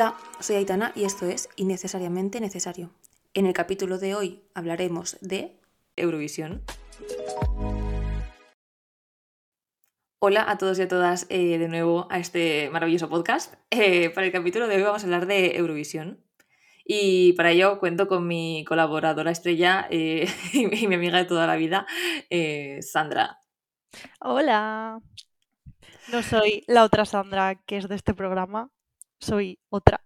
Hola, soy Aitana y esto es Innecesariamente Necesario. En el capítulo de hoy hablaremos de Eurovisión. Hola a todos y a todas eh, de nuevo a este maravilloso podcast. Eh, para el capítulo de hoy vamos a hablar de Eurovisión. Y para ello cuento con mi colaboradora estrella eh, y mi amiga de toda la vida, Sandra. Hola. No soy la otra Sandra que es de este programa, soy otra.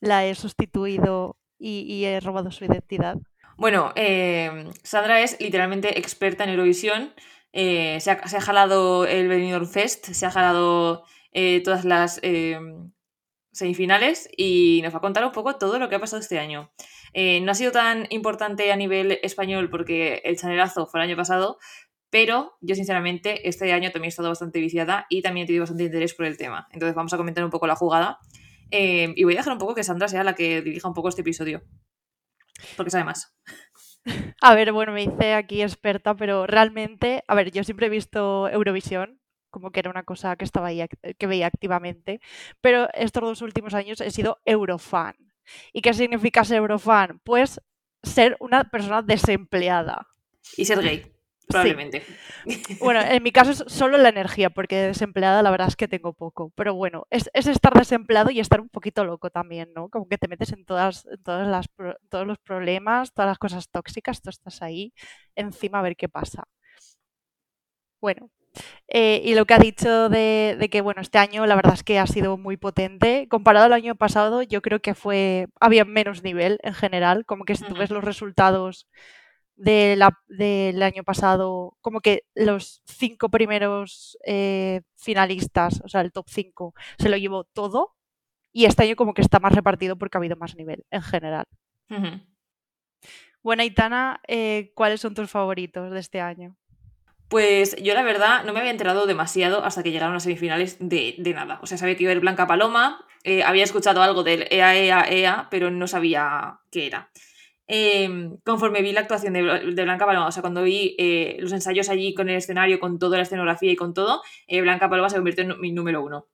La he sustituido y, he robado su identidad. Bueno, Sandra es literalmente experta en Eurovisión eh, se, ha, jalado el Benidorm Fest, se ha jalado eh, todas las eh, semifinales y nos va a contar un poco todo lo que ha pasado este año. no ha sido tan importante a nivel español porque el chanelazo fue el año pasado, pero yo sinceramente este año también he estado bastante viciada y también he tenido bastante interés por el tema. Entonces vamos a comentar un poco la jugada y voy a dejar un poco que Sandra sea la que dirija un poco este episodio, porque sabe más. A ver, bueno, me hice aquí experta, pero realmente, a ver, yo siempre he visto Eurovisión como que era una cosa que estaba ahí, que veía activamente, pero estos dos últimos años he sido Eurofan. ¿Y qué significa ser Eurofan? Pues ser una persona desempleada. Y ser gay. Probablemente. Bueno, en mi caso es solo la energía, porque desempleada la verdad es que tengo poco. Pero bueno, es, estar desempleado y estar un poquito loco también, ¿no? Como que te metes en todas, todas las, todos los problemas, todas las cosas tóxicas, tú estás ahí encima a ver qué pasa. Bueno, eh, y lo que ha dicho de, de, que, bueno, este año la verdad es que ha sido muy potente. Comparado al año pasado, yo creo que fue, había menos nivel en general, como que si tú ves los resultados del año pasado, como que los cinco primeros eh, finalistas, o sea, el top 5, se lo llevó todo. Y este año como que está más repartido porque ha habido más nivel en general. Bueno, Itana, eh, ¿cuáles son tus favoritos de este año? Pues yo la verdad no me había enterado demasiado hasta que llegaron las semifinales de, nada. O sea, sabía que iba a ir Blanca Paloma, eh, había escuchado algo del EA, EA, EA, pero no sabía qué era. Em, conforme vi la actuación de, Blanca Paloma, o sea, cuando vi eh, los ensayos allí con el escenario, con toda la escenografía y con todo, eh, Blanca Paloma se convirtió en mi número uno.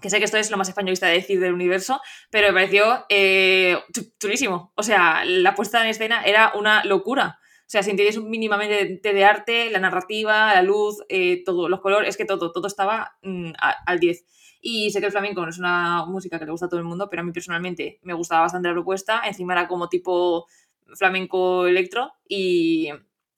Que sé que esto es lo más españolista de decir del universo, pero me pareció eh, chulísimo. O sea, la puesta en escena era una locura. O sea, si entiendes mínimamente de, arte, la narrativa, la luz, todo, los colores, es que todo, todo estaba mm, al 10. Y sé que el flamenco no es una música que le gusta a todo el mundo, pero a mí personalmente me gustaba bastante la propuesta. Encima era como tipo flamenco electro y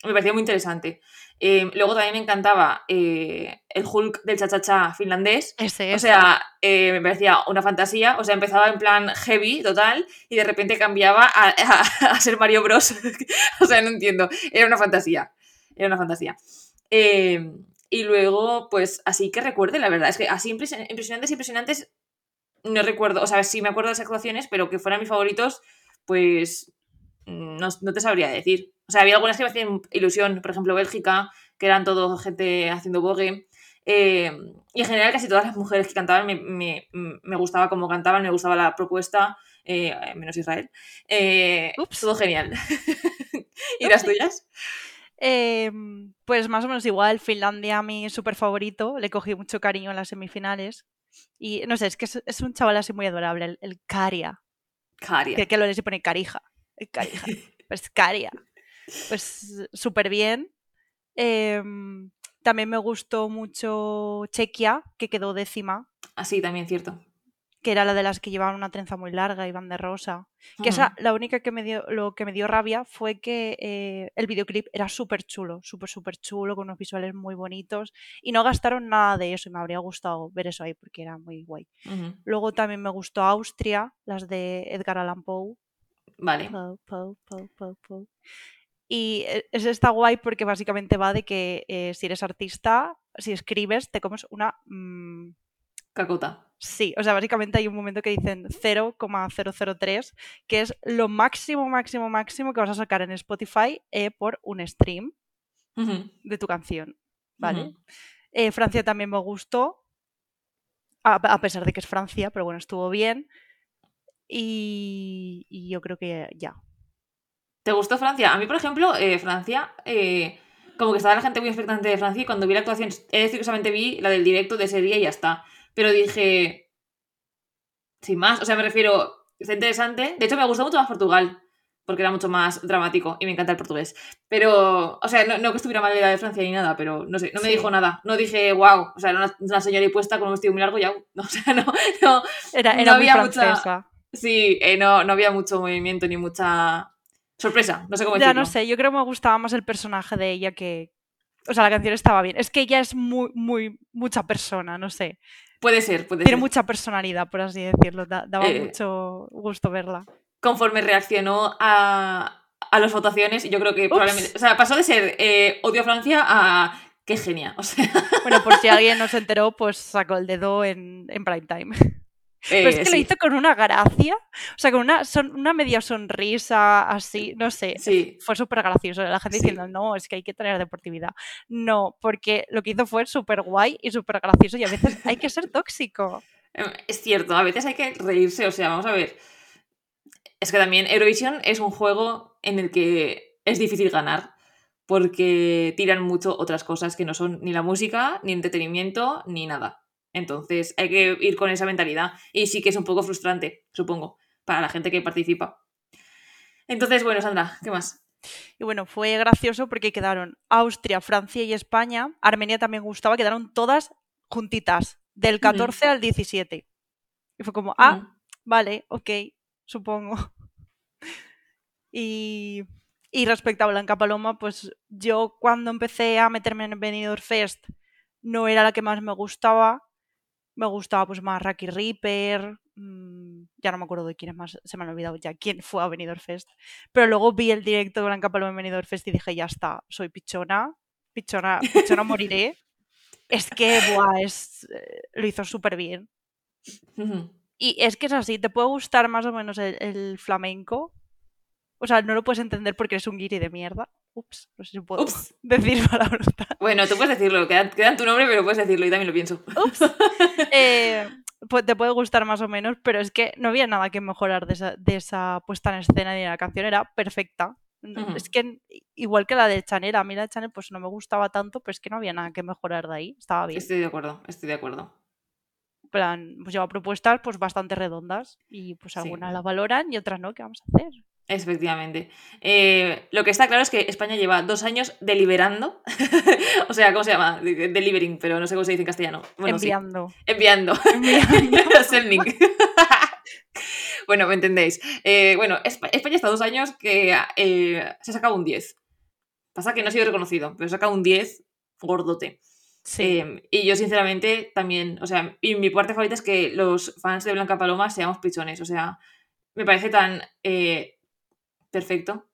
me parecía muy interesante. Eh, luego también me encantaba eh, el Hulk del cha-cha-cha finlandés. Ese, o sea, eh, me parecía una fantasía. O sea, empezaba en plan heavy, total, y de repente cambiaba a, ser Mario Bros. o sea, no entiendo. Era una fantasía. Era una fantasía. y luego, pues así que recuerde, la verdad, es que así impresionantes, impresionantes, no recuerdo. O sea, sí me acuerdo de las actuaciones, pero que fueran mis favoritos, pues no, te sabría decir. O sea, había algunas que me hacían ilusión, por ejemplo, Bélgica, que eran todo gente haciendo bogue. Eh, y en general casi todas las mujeres que cantaban me, gustaba cómo cantaban, me gustaba la propuesta, eh, menos Israel. Eh, todo genial. ¿Y las tuyas? Em, pues más o menos igual, Finlandia mi súper favorito, le cogí mucho cariño en las semifinales. Y no sé, es que es, un chaval así muy adorable, el, el Caria. Caria. Que, que lo le se pone carija. Pues Caria. Pues súper bien. Em, también me gustó mucho Chequia, que quedó décima. Así, ah, también cierto. Que era la de las que llevaban una trenza muy larga y van de rosa. Que esa, la única que me dio, lo que me dio rabia fue que eh, el videoclip era súper chulo, súper, súper chulo, con unos visuales muy bonitos. Y no gastaron nada de eso y me habría gustado ver eso ahí porque era muy guay. Luego también me gustó Austria, las de Edgar Allan Poe Vale. y e, eso está guay porque básicamente va de que eh, si eres artista, si escribes, te comes una... Mmm... Cacota. Sí, o sea, básicamente hay un momento que dicen 0,003, que es lo máximo, máximo, máximo que vas a sacar en Spotify eh, por un stream de tu canción. ¿Vale? Eh, Francia también me gustó, a, pesar de que es Francia, pero bueno, estuvo bien. Y, yo creo que ya. ¿Te gustó Francia? A mí, por ejemplo, eh, Francia, eh, como que estaba la gente muy expectante de Francia y cuando vi la actuación, he decir que solamente vi la del directo de ese día y ya está. Pero dije, sin más. O sea, me refiero, está interesante. De hecho, me gustó mucho más Portugal, porque era mucho más dramático y me encanta el portugués. Pero, o sea, no, que estuviera mal la de Francia ni nada, pero no sé, no me dijo nada. No dije, wow, o sea, era una, señora puesta con un vestido muy largo ya. No, o sea, no, no, era, era había mucha. Sí, eh, no, no había mucho movimiento ni mucha sorpresa, no sé cómo decirlo. Ya no sé, yo creo que me gustaba más el personaje de ella que... O sea, la canción estaba bien. Es que ella es muy, muy, mucha persona, no sé. Puede ser, puede Tiene mucha personalidad, por así decirlo. daba eh, mucho gusto verla. Conforme reaccionó a, a las votaciones, yo creo que probablemente. O sea, pasó de ser eh, odio a Francia a qué genia. O sea. Bueno, por si alguien no se enteró, pues sacó el dedo en, en prime time. Pero es eh, que lo hizo con una gracia, o sea, con una, son, una media sonrisa así, no sé. Sí. Fue súper gracioso. La gente diciendo, no, es que hay que tener deportividad. No, porque lo que hizo fue súper guay y súper gracioso y a veces hay que ser tóxico. Em, es cierto, a veces hay que reírse, o sea, vamos a ver. Es que también Eurovisión es un juego en el que es difícil ganar porque tiran mucho otras cosas que no son ni la música, ni entretenimiento, ni nada. Entonces hay que ir con esa mentalidad. Y sí que es un poco frustrante, supongo, para la gente que participa. Entonces, bueno, Sandra, ¿qué más? Y bueno, fue gracioso porque quedaron Austria, Francia y España. Armenia también gustaba, quedaron todas juntitas, del 14 al 17. Y fue como, ah, vale, ok, supongo. y, y respecto a Blanca Paloma, pues yo cuando empecé a meterme en Benidorm Fest no era la que más me gustaba, me gustaba pues más Rocky Reaper, mm, ya no me acuerdo de quién es más, se me han olvidado ya quién fue a Benidorm Fest, pero luego vi el directo de Blanca Paloma en Benidorm Fest y dije, ya está, soy pichona, pichona, pichona moriré. es que, buah, es, eh, lo hizo súper bien. Y es que es así, te puede gustar más o menos el flamenco, o sea, no lo puedes entender porque eres un guiri de mierda. Ups, no sé si puedo decir palabras. Bueno, tú puedes decirlo, queda, en tu nombre, pero puedes decirlo y también lo pienso. Ups. Eh, pues te puede gustar más o menos, pero es que no había nada que mejorar de esa, de esa puesta en escena ni la canción era perfecta. Es que igual que la de Chanel, a mí la de Chanel pues no me gustaba tanto, pero es que no había nada que mejorar de ahí, estaba bien. Estoy de acuerdo, estoy de acuerdo. plan, pues lleva propuestas pues bastante redondas y pues algunas la valoran y otras no, ¿qué vamos a hacer? Efectivamente. Eh, lo que está claro es que España lleva dos años deliberando. o sea, ¿cómo se llama? Delivering, pero no sé cómo se dice en castellano. enviando. Enviando. Sending. bueno, me entendéis. Eh, bueno, España está dos años que eh, se ha sacado un 10. Pasa que no ha sido reconocido, pero se ha sacado un 10 gordote. Sí. y yo, sinceramente, también. O sea, y mi parte favorita es que los fans de Blanca Paloma seamos pichones. O sea, me parece tan Perfecto.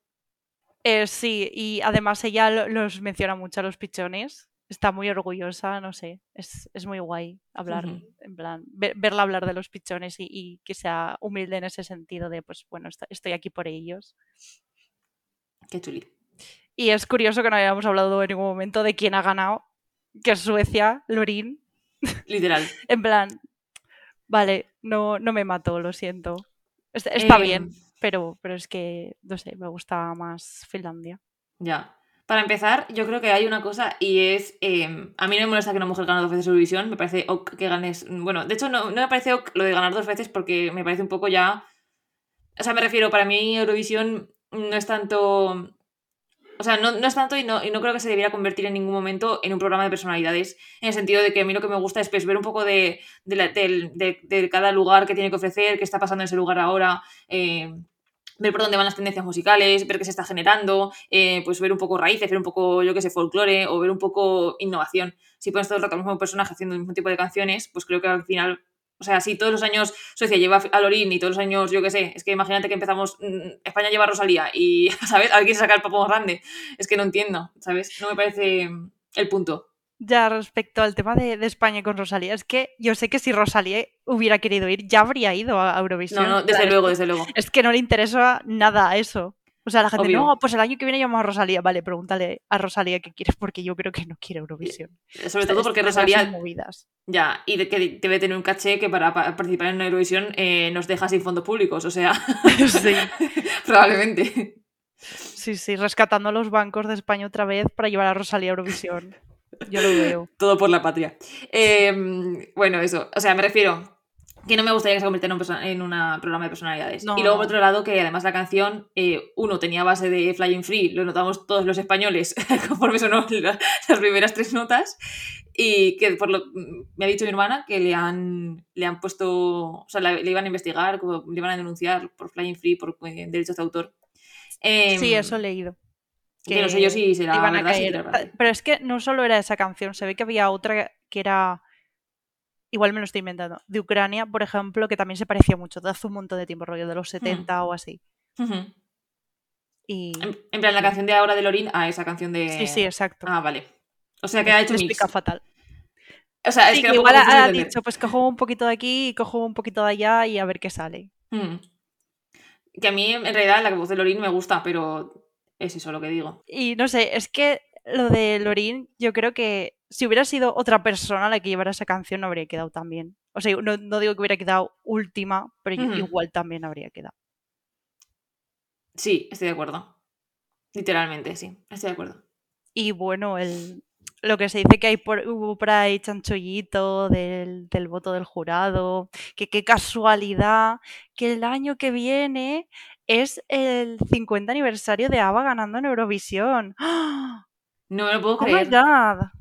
Eh, sí, y además ella los menciona mucho a los pichones. Está muy orgullosa, no sé. Es, muy guay hablar, en plan, verla hablar de los pichones y, que sea humilde en ese sentido de, pues bueno, estoy aquí por ellos. Qué chuli. Y es curioso que no hayamos hablado en ningún momento de quién ha ganado, que es Suecia, Lorin. Literal. en plan, vale, no, no me mato, lo siento. Está, bien. Pero, pero es que, no sé, me gusta más Finlandia. Ya. Para empezar, yo creo que hay una cosa y es. Em, a mí no me molesta que una mujer gane dos veces Eurovisión. Me parece ok que ganes. Bueno, de hecho, no, no me parece ok lo de ganar dos veces porque me parece un poco ya. O sea, me refiero, para mí Eurovisión no es tanto o sea, no, es tanto y no, y no, creo que se debiera convertir en ningún momento en un programa de personalidades, en el sentido de que a mí lo que me gusta es pues, ver un poco de, de, cada lugar que tiene que ofrecer, qué está pasando en ese lugar ahora, eh, ver por dónde van las tendencias musicales, ver qué se está generando, eh, pues ver un poco raíces, ver un poco, yo qué sé, folclore o ver un poco innovación. Si pones todo el rato mismo personaje haciendo el mismo tipo de canciones, pues creo que al final o sea, si todos los años Suecia lleva a Lorín y todos los años, yo qué sé, es que imagínate que empezamos, mm, España lleva a Rosalía y, ¿sabes? Alguien saca el papo grande. Es que no entiendo, ¿sabes? No me parece el punto. Ya respecto al tema de, España con Rosalía, es que yo sé que si Rosalía hubiera querido ir, ya habría ido a Eurovisión. No, no, desde luego, desde luego. Es que no le interesa nada eso. O sea, la gente, no, pues el año que viene llamamos a Rosalía. Vale, pregúntale a Rosalía qué quieres, porque yo creo que no quiere Eurovisión. Sobre todo porque Rosalía. Ya, y de que debe tener un caché que para participar en Eurovisión eh, nos deja sin fondos públicos, o sea. sí. probablemente. Sí, sí, rescatando los bancos de España otra vez para llevar a Rosalía a Eurovisión. Yo lo veo. Todo por la patria. Em, bueno, eso. O sea, me refiero que no me gustaría que se convirtiera en un, en programa de personalidades. No, y luego, por otro lado, que además la canción, eh, uno, tenía base de Flying Free, lo notamos todos los españoles conforme sonó la- las primeras tres notas, y que por lo me ha dicho mi hermana que le han, le han puesto, o sea, la- le iban a investigar, le iban a denunciar por Flying Free, por eh, derechos de autor. Sí, Em, eso he leído. Que no sé yo si será iban a verdad, si caer. verdad. Pero es que no solo era esa canción, se ve que había otra que era. Igual me lo estoy inventando. De Ucrania, por ejemplo, que también se parecía mucho, de hace un montón de tiempo, rollo de los 70 o así. Y. En, en plan, la canción de ahora de Lorin a esa canción de... Sí, sí, exacto. Ah, vale. O sea, que ha hecho Me explica fatal. O sea, es Sí, que que igual ha, dicho, pues cojo un poquito de aquí y cojo un poquito de allá y a ver qué sale. Mm. Que a mí, en realidad, la voz de Lorin me gusta, pero es eso lo que digo. Y no sé, es que lo de Lorin, yo creo que si hubiera sido otra persona la que llevara esa canción, no habría quedado tan bien. O sea, no, no digo que hubiera quedado última, pero igual también habría quedado. Sí, estoy de acuerdo. Literalmente, sí, estoy de acuerdo. Y bueno, el, lo que se dice que hay por, hubo por ahí chanchollito del, del voto del jurado, que qué casualidad que el año que viene es el 50 aniversario de ABBA ganando en Eurovisión. ¡Ah! No me lo puedo ¡Oh, my creer. God!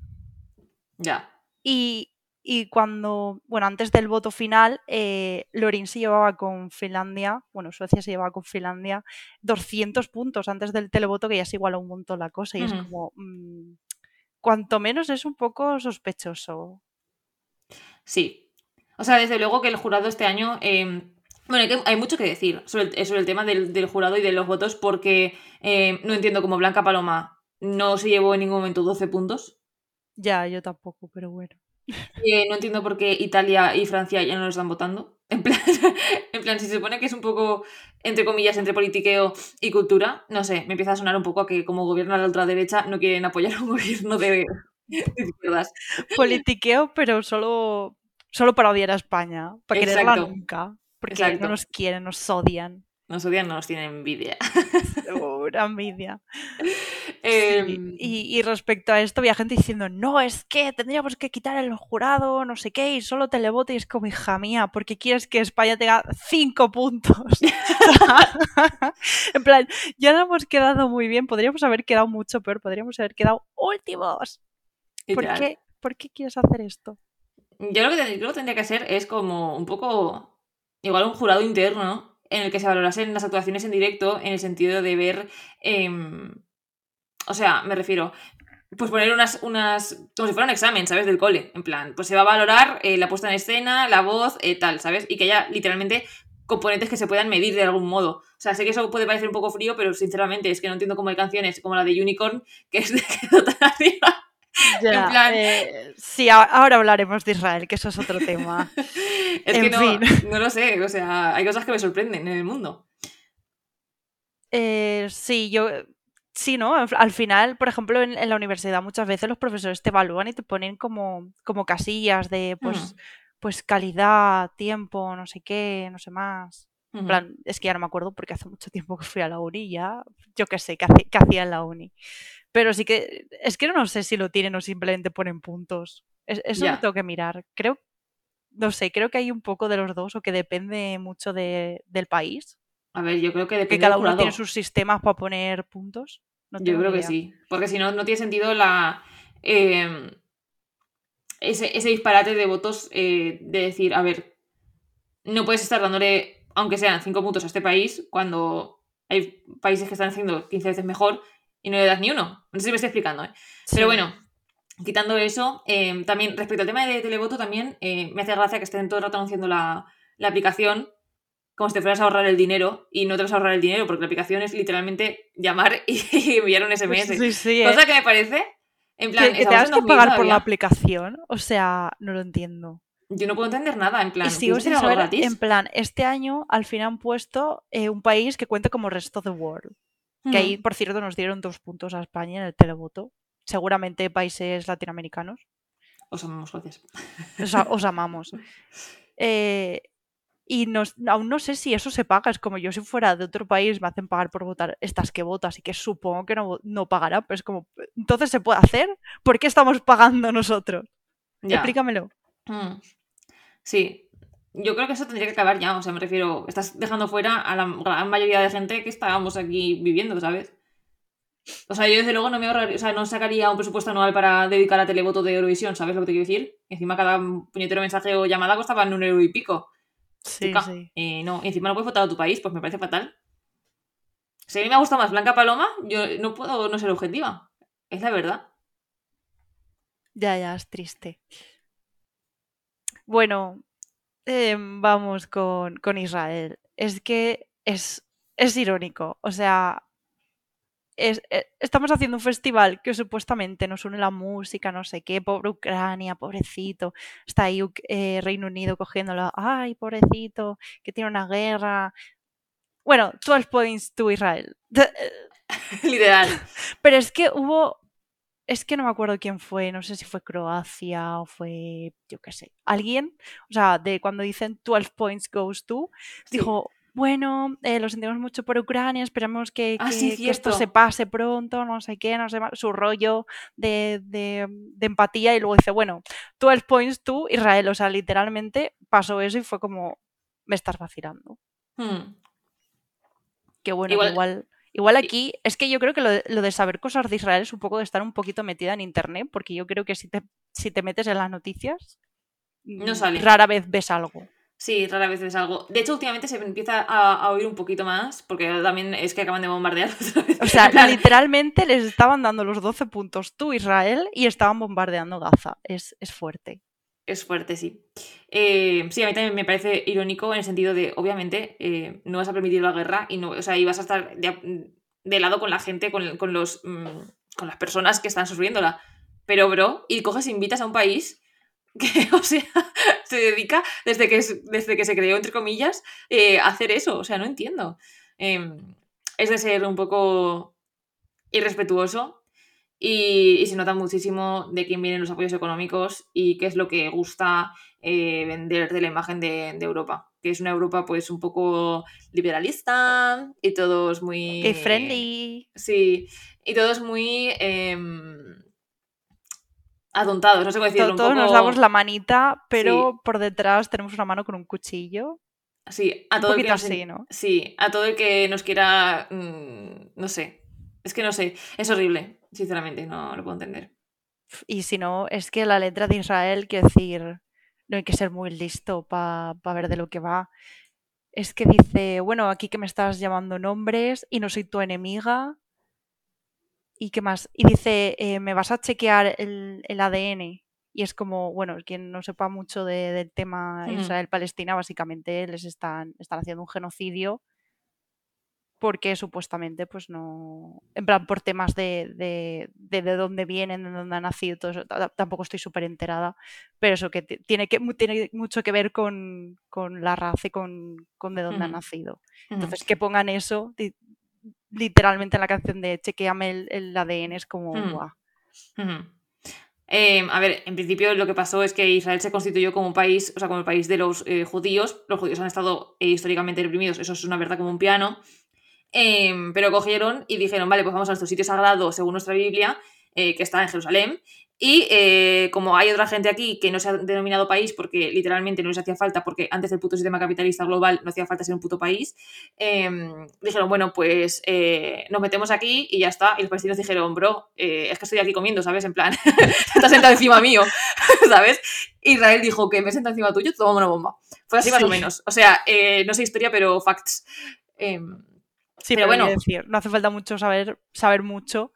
Ya. Y, y cuando, bueno, antes del voto final, eh, Lorin se llevaba con Finlandia, bueno, Suecia se llevaba con Finlandia 200 puntos antes del televoto, que ya se igualó un montón la cosa. Y es como, mm, cuanto menos es un poco sospechoso. Sí. O sea, desde luego que el jurado este año. eh, bueno, hay, que- hay mucho que decir sobre el, sobre el tema del, del jurado y de los votos, porque eh, no entiendo cómo Blanca Paloma no se llevó en ningún momento 12 puntos. Ya, yo tampoco, pero bueno. Eh, no entiendo por qué Italia y Francia ya no lo están votando. En plan, en plan, si se supone que es un poco, entre comillas, entre politiqueo y cultura, no sé, me empieza a sonar un poco a que como gobierna la ultraderecha no quieren apoyar a un gobierno de, de izquierdas. Politiqueo, pero solo, solo para odiar a España, para quererla nunca. Porque Exacto. no nos quieren, nos odian. Nos odian, no nos tienen envidia. Una envidia. Eh, Sí, Y, y respecto a esto, había gente diciendo, no, es que tendríamos que quitar el jurado, no sé qué, y solo televoto. Y es como, hija mía, porque quieres que España tenga cinco puntos? en plan, ya no hemos quedado muy bien, podríamos haber quedado mucho peor, podríamos haber quedado últimos. ¿Por qué, ¿Por qué quieres hacer esto? Yo lo que, ten- lo que tendría que ser es como un poco, igual un jurado interno en el que se valorasen las actuaciones en directo en el sentido de ver, em, o sea, me refiero, pues poner unas, unas, como si fuera un examen, ¿sabes? Del cole, en plan, pues se va a valorar eh, la puesta en escena, la voz, eh, tal, ¿sabes? Y que haya literalmente componentes que se puedan medir de algún modo. O sea, sé que eso puede parecer un poco frío, pero sinceramente es que no entiendo cómo hay canciones como la de Unicorn, que es de arriba. Ya, plan- eh, sí, ahora hablaremos de Israel, que eso es otro tema. Es En que no, fin. no lo sé, o sea, hay cosas que me sorprenden en el mundo. Eh, sí, yo. Sí, ¿no? Al al final, por ejemplo, en, en la universidad muchas veces los profesores te evalúan y te ponen como, como casillas de pues, Ujú. pues calidad, tiempo, no sé qué, no sé más. En plan, es que ya no me acuerdo porque hace mucho tiempo que fui a la uni ya, yo qué sé, qué hacía en la uni. Pero sí que, es que no sé si lo tienen o simplemente ponen puntos. Es- eso lo Ya. tengo que mirar. Creo, no sé, creo que hay un poco de los dos o que depende mucho de- del país. A ver, yo creo que Que depende cada del uno tiene sus sistemas para poner puntos. No Yo creo que sí. Porque si no, no tiene sentido la. eh, ese, ese disparate de votos eh, de decir, a ver, no puedes estar dándole, aunque sean 5 puntos a este país, cuando hay países que están haciendo 15 veces mejor y no le das ni uno. No sé si me estoy explicando, ¿eh? Pero bueno, quitando eso, eh, también respecto al tema de televoto, también eh, me hace gracia que estén todo el rato anunciando la, la aplicación como si te fueras a ahorrar el dinero y no te vas a ahorrar el dinero porque la aplicación es literalmente llamar y enviar un SMS. Sí, sí, Cosa eh. que me parece, en plan, Que, te has que 2000 pagar por la aplicación. O sea, no lo entiendo. Yo no puedo entender nada, en plan, y sigo ¿quieres sin saber, en plan, este año al fin han puesto eh, un país que cuenta como Rest of the World. Que ahí, por cierto, nos dieron dos puntos a España en el televoto. Seguramente países latinoamericanos. Os amamos, gracias. Os, a- os amamos. Eh, y nos- aún no sé si eso se paga. Es como yo si fuera de otro país me hacen pagar por votar estas que votas y que supongo que no, no pagará. Pero es como, ¿entonces se puede hacer? ¿Por qué estamos pagando nosotros? Ya. Explícamelo. Mm. Sí. Yo creo que eso tendría que acabar ya. O sea, me refiero, estás dejando fuera a la gran mayoría de gente que estábamos aquí viviendo, ¿sabes? O sea, yo desde luego no me ahorraría, o sea, no sacaría un presupuesto anual para dedicar a televoto de Eurovisión, ¿sabes lo que te quiero decir? Encima cada puñetero mensaje o llamada costaba un euro y pico. Sí, sí. Eh, no, encima no puedes votar a tu país, pues me parece fatal. Si a mí me gusta más Blanca Paloma, yo no puedo no ser objetiva. Es la verdad. Ya, ya, es triste. Bueno, em, vamos con, con, Israel. Es que es, es irónico. O sea, es, eh, estamos haciendo un festival que supuestamente nos une la música, no sé qué, pobre Ucrania, pobrecito. Está ahí eh, Reino Unido cogiéndolo. Ay, pobrecito, que tiene una guerra. Bueno, 12 points to Israel. Literal. Pero es que hubo es que no me acuerdo quién fue, no sé si fue Croacia o fue, yo qué sé, alguien, o sea, de cuando dicen 12 points goes to, dijo, bueno, eh, lo sentimos mucho por Ucrania, esperamos que, ah, esto se pase pronto, no sé qué, no sé su rollo de, empatía y luego dice, bueno, 12 points to Israel, o sea, literalmente pasó eso y fue como, me estás vacilando. Hmm. Que bueno, igual Igual aquí, es que yo creo que lo de, saber cosas de Israel es un poco de estar un poquito metida en internet, porque yo creo que si te, si te metes en las noticias, no sale. rara vez ves algo. Sí, rara vez ves algo. De hecho, últimamente se empieza a, oír un poquito más, porque también es que acaban de bombardear O sea, literalmente les estaban dando los 12 puntos tú, Israel, y estaban bombardeando Gaza. Es, es fuerte. Es fuerte, sí. Eh, sí, a mí también me parece irónico en el sentido de, obviamente, eh, no vas a permitir la guerra y no, o sea, y vas a estar de, lado con la gente, con, los, mm, con las personas que están sufriéndola. Pero, bro, y coges e invitas a un país que, o sea, se dedica desde que, desde que se creó, entre comillas, eh, a hacer eso. O sea, no entiendo. Em, es de ser un poco irrespetuoso y, se nota muchísimo de quién vienen los apoyos económicos y qué es lo que gusta eh, vender de la imagen de, Europa. Que es una Europa pues un poco liberalista y todos muy... Friendly. Sí, y todos muy... Eh, atontados, no sé cómo decirlo. Todos nos damos la manita, pero por detrás tenemos una mano con un cuchillo. Sí, a todo el que así, ¿no? Sí, a todo el que nos quiera, mm, no sé, es que no sé, es horrible. Sinceramente, no lo puedo entender. Y si no, es que la letra de Israel, quiero decir, no hay que ser muy listo para ver de lo que va. Es que dice, bueno, aquí que me estás llamando nombres y no soy tu enemiga. ¿Y qué más? Y dice, eh, me vas a chequear el, ADN. Y es como, bueno, quien no sepa mucho del tema. Israel-Palestina, básicamente les están, están haciendo un genocidio porque supuestamente pues no, en plan por temas de, de, de, dónde vienen, de dónde han nacido, todo eso, tampoco estoy súper enterada, pero eso que tiene, que tiene mucho que ver con, con la raza y con, con de dónde han nacido. Entonces que pongan eso literalmente en la canción de Chequeame el, el ADN es como guau. Em, a ver, en principio lo que pasó es que Israel se constituyó como un país, o sea, como el país de los eh, judíos. Los judíos han estado eh, históricamente reprimidos, eso es una verdad como un piano. Em, pero cogieron y dijeron, vale, pues vamos a nuestro sitio sagrado según nuestra Biblia, eh, que está en Jerusalén. Y eh, como hay otra gente aquí que no se ha denominado país porque literalmente no les hacía falta, porque antes del puto sistema capitalista global no hacía falta ser un puto país, em, dijeron, bueno, pues eh, nos metemos aquí y ya está. Y los palestinos dijeron, bro, es que estoy aquí comiendo, ¿sabes? En plan, estás sentado encima mío, ¿sabes? Israel dijo que me senta encima tuyo, toma una bomba. Fue así más o menos. O sea, no sé historia, pero facts. Sí, pero, bueno, decir, no hace falta mucho saber, saber mucho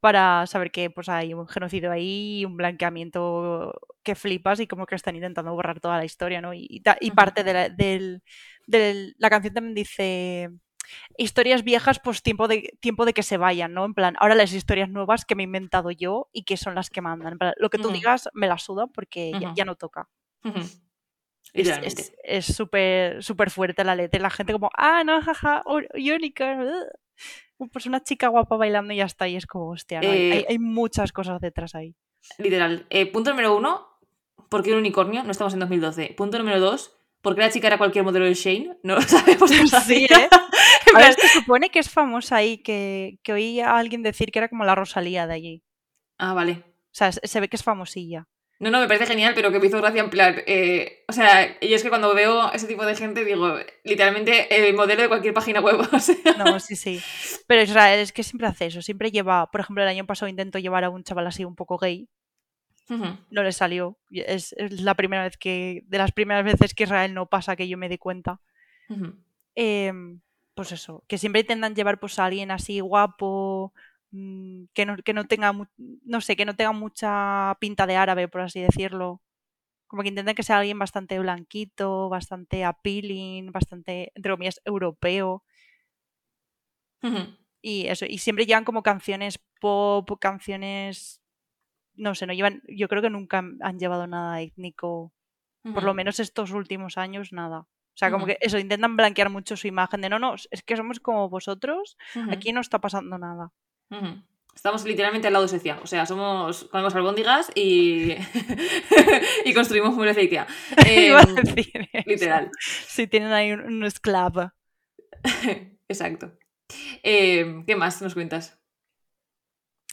para saber que pues hay un genocidio ahí, un blanqueamiento que flipas y como que están intentando borrar toda la historia, ¿no? Y, y parte de la, de la canción también dice historias viejas, pues tiempo de, tiempo de que se vayan, ¿no? En plan, ahora las historias nuevas que me he inventado yo y que son las que mandan. lo que tú digas me la suda porque ya, no toca. Es súper súper fuerte la letra. La gente como, ah, no, jaja, unicorn. Pues una chica guapa bailando y ya está. Y es como, hostia, hay, eh, muchas cosas detrás ahí. Literal. Eh, punto número uno, ¿por qué un unicornio? No estamos en 2012. Punto número dos, ¿por qué la chica era cualquier modelo de Shane? No lo sabemos. sí, ¿eh? A ver, se supone que es famosa ahí, que, que oí a alguien decir que era como la Rosalía de allí. Ah, vale. O sea, se ve que es famosilla. No, no, me parece genial, pero que me hizo gracia en plan. eh, o sea, yo es que cuando veo ese tipo de gente digo, literalmente el modelo de cualquier página web. O sea, No, sí, sí. Pero Israel es que siempre hace eso. Siempre lleva, por ejemplo, el año pasado intentó llevar a un chaval así un poco gay. No le salió. Es, es la primera vez que, de las primeras veces que Israel no pasa que yo me di cuenta. Em, pues eso, que siempre intentan llevar pues a alguien así guapo, que no, que no tenga, no sé, que no tenga mucha pinta de árabe, por así decirlo. Como que intentan que sea alguien bastante blanquito, bastante appealing, bastante, entre comillas, europeo. Y eso, y siempre llevan como canciones pop, canciones, no sé, no llevan, yo creo que nunca han- llevado nada étnico, por lo menos estos últimos años, nada. O sea, como que eso, intentan blanquear mucho su imagen de no, no, es que somos como vosotros, aquí no está pasando nada. Estamos literalmente al lado de Suecia. O sea, somos. comemos albóndigas y. y construimos muros de Ikea. Iba a Em, decir literal. Si tienen ahí un, un esclavo. Exacto. Em, ¿Qué más nos cuentas?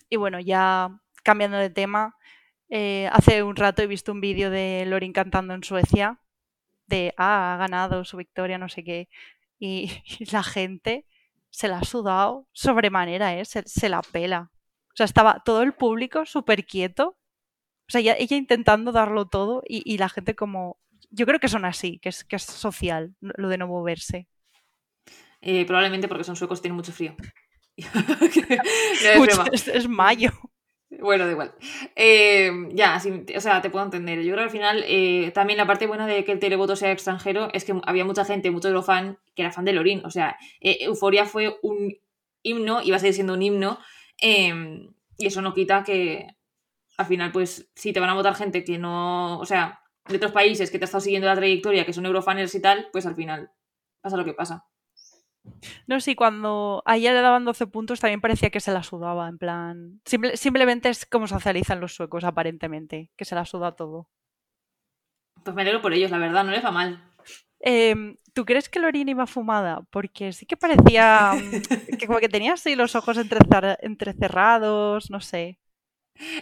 Y bueno, ya cambiando de tema, eh, hace un rato he visto un vídeo de Lorin cantando en Suecia, de, ah, ha ganado su victoria, no sé qué, y, y la gente se la ha sudado sobremanera, ¿eh? Se, se la pela. O sea, estaba todo el público súper quieto, o sea, ella intentando darlo todo y, y la gente como... Yo creo que son así, que es, que es social, lo de no moverse. Eh, probablemente porque son suecos tienen mucho frío. No, es Mucho- broma. es, es mayo. Bueno, da igual. Eh, ya, o sea, te puedo entender. Yo creo que al final eh, también la parte buena de que el televoto sea extranjero es que había mucha gente, mucho Eurofan, que era fan de Lorin. O sea, eh, Euforia fue un himno y va a seguir siendo un himno. eh, y eso no quita que al final, pues, si te van a votar gente que no. O sea, de otros países que te ha estado siguiendo la trayectoria, que son Eurofans y tal, pues al final pasa lo que pasa. No sé, cuando a ella le daban 12 puntos también parecía que se la sudaba, en plan... simple- simplemente es como socializan los suecos, aparentemente, que se la suda todo. Pues me alegro por ellos, la verdad, no les va mal. Em, ¿Tú crees que Lorin iba fumada? Porque sí que parecía mm, que como que tenía así los ojos entrecer- entrecerrados, no sé.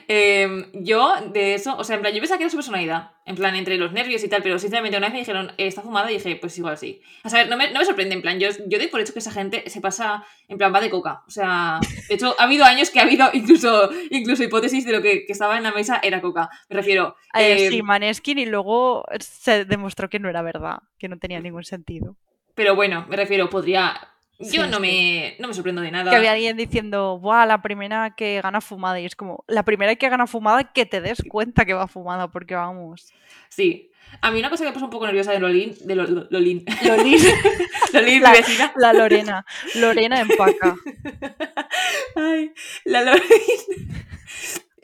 Eh, yo, de eso, o sea, en plan, yo pensaba que era su personalidad, en plan, entre los nervios y tal, pero sinceramente una vez me dijeron, eh, está fumada, y dije, pues igual sí. A saber, no me, no me sorprende, en plan, yo, yo doy por hecho que esa gente se pasa, en plan, va de coca. O sea, de hecho, ha habido años que ha habido incluso, incluso hipótesis de lo que, que estaba en la mesa era coca. Me refiero, Eh, eh, sí, Maneskin y luego se demostró que no era verdad, que no tenía ningún sentido. pero bueno, me refiero, podría... Yo Sí, no, me, no me sorprendo de nada. Que había alguien diciendo, ¡buah! La primera que gana fumada. Y es como, la primera que gana fumada, que te des cuenta que va fumada, porque vamos. Sí. A mí una cosa que me puso un poco nerviosa de Lolín, de Lo- Lo- Lolín, Lolin, Lolín, La- mi vecina, la Lorena. Lorena empaca. Ay, la Lorin.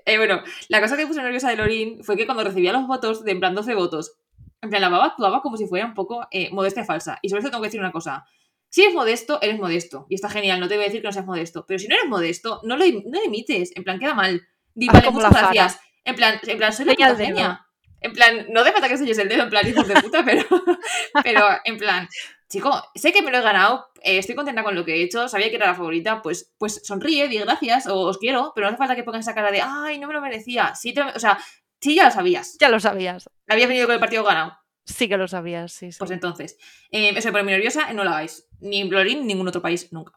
Eh, bueno, la cosa que me puso nerviosa de Lorin fue que cuando recibía los votos, de en plan 12 votos, en plan la baba actuaba como si fuera un poco eh, modestia falsa. Y sobre eso tengo que decir una cosa. Si eres modesto, eres modesto. Y está genial, no te voy a decir que no seas modesto. Pero si no eres modesto, no lo, no lo imites. En plan, queda mal. Di, vale, muchas gracias. En plan, en plan, soy la puta genia. En plan, no de falta que enseñes el dedo, en plan, hijos de puta, pero, pero en plan, chico, sé que me lo he ganado, eh, estoy contenta con lo que he hecho, sabía que era la favorita, pues, pues sonríe, di gracias, o os quiero, pero no hace falta que pongas esa cara de, ay, no me lo merecía. Sí, te- o sea, sí ya lo sabías. Ya lo sabías. Habías venido con el partido ganado. Sí que lo sabías, sí, sí. Pues entonces, eh, eso de ponerme nerviosa, no lo hagáis. Ni en Florín, ni ningún otro país, nunca.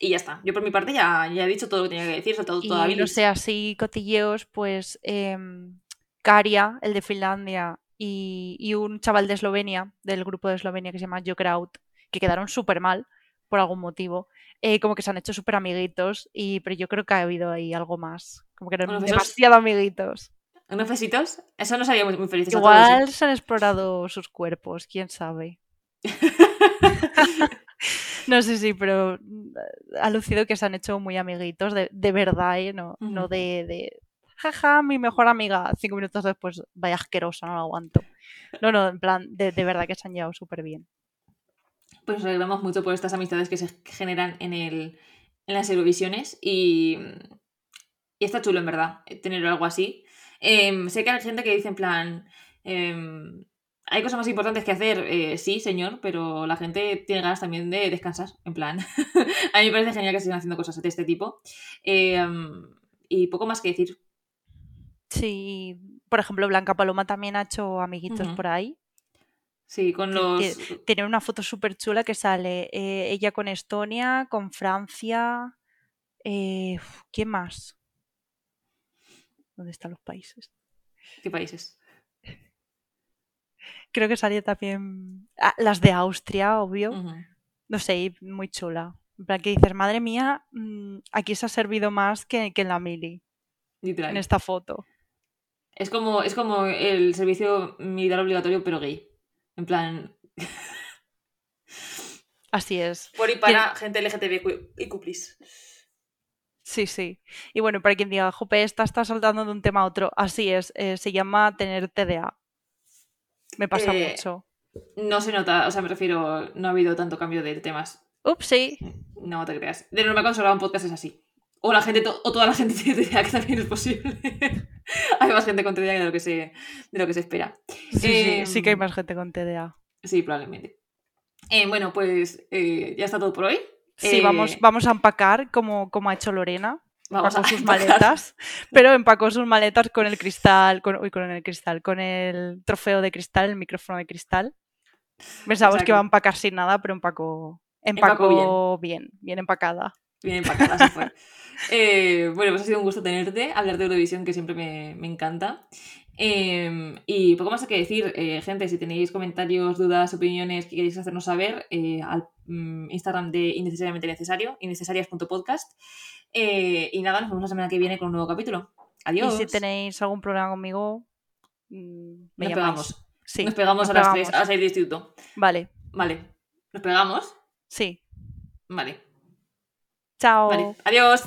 Y ya está. Yo por mi parte ya, ya he dicho todo lo que tenía que decir, soltado y toda no sé, así cotilleos, pues em, Karia, el de Finlandia, y, y un chaval de Eslovenia, del grupo de Eslovenia que se llama Jokraut, que quedaron súper mal por algún motivo. eh, como que se han hecho súper amiguitos, y, pero yo creo que ha habido ahí algo más. Como que eran demasiado amiguitos. ¿Unos besitos? Eso nos haría muy, muy felices a todos. Igual se han explorado sus cuerpos, quién sabe. No sé, sí, pero mm, ha lucido que se han hecho muy amiguitos, de, de verdad, ¿eh? No, no de, de, jaja, mi mejor amiga, cinco minutos después, vaya asquerosa, no lo aguanto. No, no, en plan, de, de verdad que se han llevado súper bien. Pues nos alegramos mucho por estas amistades que se generan en, el, en las Eurovisiones y, y está chulo, en verdad, tener algo así. Em, sé que hay gente que dice en plan, em, hay cosas más importantes que hacer, eh, sí, señor, pero la gente tiene ganas también de descansar, en plan. a mí me parece genial que estén haciendo cosas de este tipo. Em, y poco más que decir. Sí, por ejemplo, Blanca Paloma también ha hecho amiguitos por ahí. Sí, con los. ti- Tiene una foto súper chula que sale eh, ella con Estonia, con Francia. eh, ¿Quién más? ¿Dónde están los países? ¿Qué países? Creo que salía también ah, las de Austria, obvio. No sé, muy chula. En plan que dices, madre mía, mm, aquí se ha servido más que, que en la mili, Literal. en esta foto. Es como, es como el servicio militar obligatorio, pero gay. En plan, Así es. por y para gente LGTBIQ y please. Sí, sí. Y bueno, para quien diga, Jope, esta está saltando de un tema a otro. Así es, eh, se llama tener TDA. Me pasa Eh, mucho. No se nota, o sea, me refiero, no ha habido tanto cambio de temas. Ups, sí. No te creas. De normal cuando un podcast es así. O la gente, to- o toda la gente tiene TDA, que también es posible. hay más gente con TDA de lo que se, de lo que se espera. Sí, sí, sí que hay Em, más gente con TDA. Sí, probablemente. Eh, bueno, pues eh, ya está todo por hoy. Sí, Eh, vamos, vamos a empacar como, como ha hecho Lorena. Vamos empacó a sus empacar. maletas, pero empacó sus maletas con el cristal, con, uy, con el cristal, con el trofeo de cristal, el micrófono de cristal. Pensábamos que iba a empacar sin nada, pero empacó, Empacó empacó bien, bien empacada. Bien empacada, así fue. Eh, bueno, pues ha sido un gusto tenerte, hablar de Eurovisión, que siempre me, me encanta. Eh, y poco más que decir, eh, gente, si tenéis comentarios, dudas, opiniones que queréis hacernos saber, eh, al mm, Instagram de Innecesariamente Necesario, innecesarias.podcast. Eh, y nada, nos vemos la semana que viene con un nuevo capítulo. Adiós. Y si tenéis algún problema conmigo, mm, me Nos llamáis. pegamos. Sí, nos pegamos nos a las pegamos. 3 a las 6 de instituto. Vale, Vale. ¿Nos pegamos? sí. Vale. Chao. Vale. Adiós.